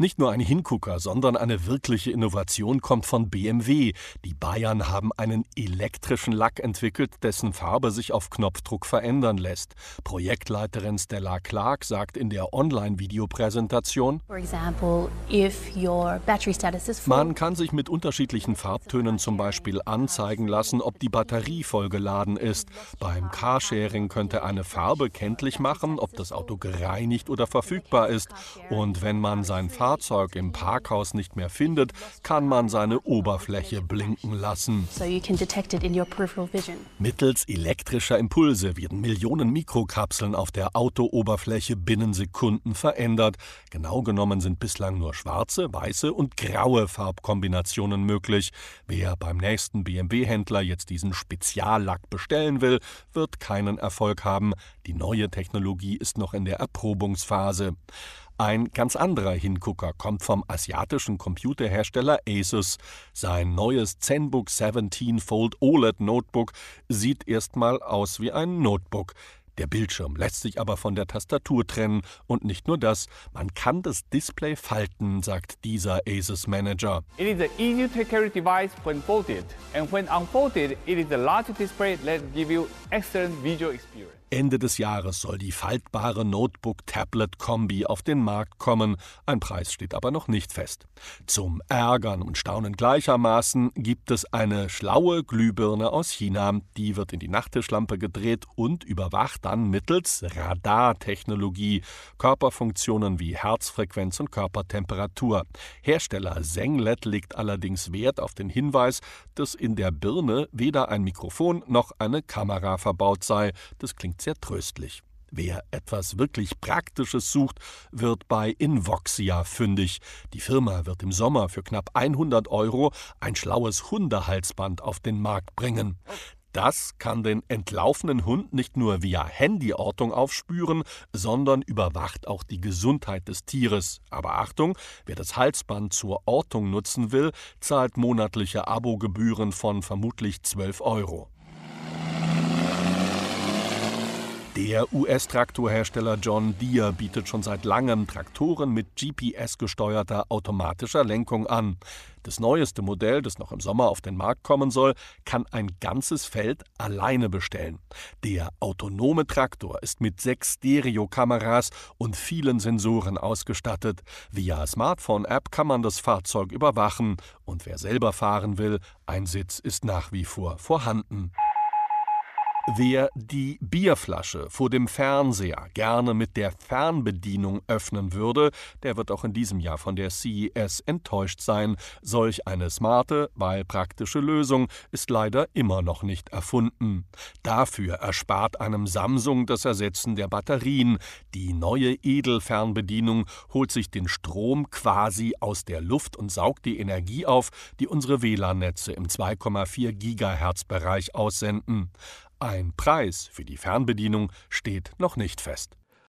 Nicht nur ein Hingucker, sondern eine wirkliche Innovation kommt von BMW. Die Bayern haben einen elektrischen Lack entwickelt, dessen Farbe sich auf Knopfdruck verändern lässt. Projektleiterin Stella Clark sagt in der Online-Videopräsentation: Man kann sich mit unterschiedlichen Farbtönen zum Beispiel anzeigen lassen, ob die Batterie vollgeladen ist. Beim Carsharing könnte eine Farbe kenntlich machen, ob das Auto gereinigt oder verfügbar ist. Und wenn man sein Fahrzeug Fahrzeug im Parkhaus nicht mehr findet, kann man seine Oberfläche blinken lassen. Mittels elektrischer Impulse werden Millionen Mikrokapseln auf der Autooberfläche binnen Sekunden verändert. Genau genommen sind bislang nur schwarze, weiße und graue Farbkombinationen möglich. Wer beim nächsten BMW-Händler jetzt diesen Speziallack bestellen will, wird keinen Erfolg haben. Die neue Technologie ist noch in der Erprobungsphase. Ein ganz anderer Hingucker kommt vom asiatischen Computerhersteller Asus. Sein neues ZenBook 17 Fold OLED Notebook sieht erstmal aus wie ein Notebook. Der Bildschirm lässt sich aber von der Tastatur trennen und nicht nur das, man kann das Display falten, sagt dieser Asus Manager. It is an easy to carry device when folded and when unfolded it is a large display that give you excellent visual experience. Ende des Jahres soll die faltbare Notebook-Tablet-Kombi auf den Markt kommen. Ein Preis steht aber noch nicht fest. Zum Ärgern und Staunen gleichermaßen gibt es eine schlaue Glühbirne aus China. Die wird in die Nachttischlampe gedreht und überwacht dann mittels Radartechnologie Körperfunktionen wie Herzfrequenz und Körpertemperatur. Hersteller Senglet legt allerdings Wert auf den Hinweis, dass in der Birne weder ein Mikrofon noch eine Kamera verbaut sei. Das klingt sehr tröstlich. Wer etwas wirklich Praktisches sucht, wird bei Invoxia fündig. Die Firma wird im Sommer für knapp 100 Euro ein schlaues Hundehalsband auf den Markt bringen. Das kann den entlaufenen Hund nicht nur via Handyortung aufspüren, sondern überwacht auch die Gesundheit des Tieres. Aber Achtung, wer das Halsband zur Ortung nutzen will, zahlt monatliche Abogebühren von vermutlich 12 Euro. Der US-Traktorhersteller John Deere bietet schon seit langem Traktoren mit GPS-gesteuerter automatischer Lenkung an. Das neueste Modell, das noch im Sommer auf den Markt kommen soll, kann ein ganzes Feld alleine bestellen. Der autonome Traktor ist mit sechs Stereokameras und vielen Sensoren ausgestattet. Via Smartphone-App kann man das Fahrzeug überwachen und wer selber fahren will, ein Sitz ist nach wie vor vorhanden. Wer die Bierflasche vor dem Fernseher gerne mit der Fernbedienung öffnen würde, der wird auch in diesem Jahr von der CES enttäuscht sein. Solch eine smarte, weil praktische Lösung ist leider immer noch nicht erfunden. Dafür erspart einem Samsung das Ersetzen der Batterien. Die neue Edelfernbedienung holt sich den Strom quasi aus der Luft und saugt die Energie auf, die unsere WLAN-Netze im 2,4 Gigahertz-Bereich aussenden. Ein Preis für die Fernbedienung steht noch nicht fest.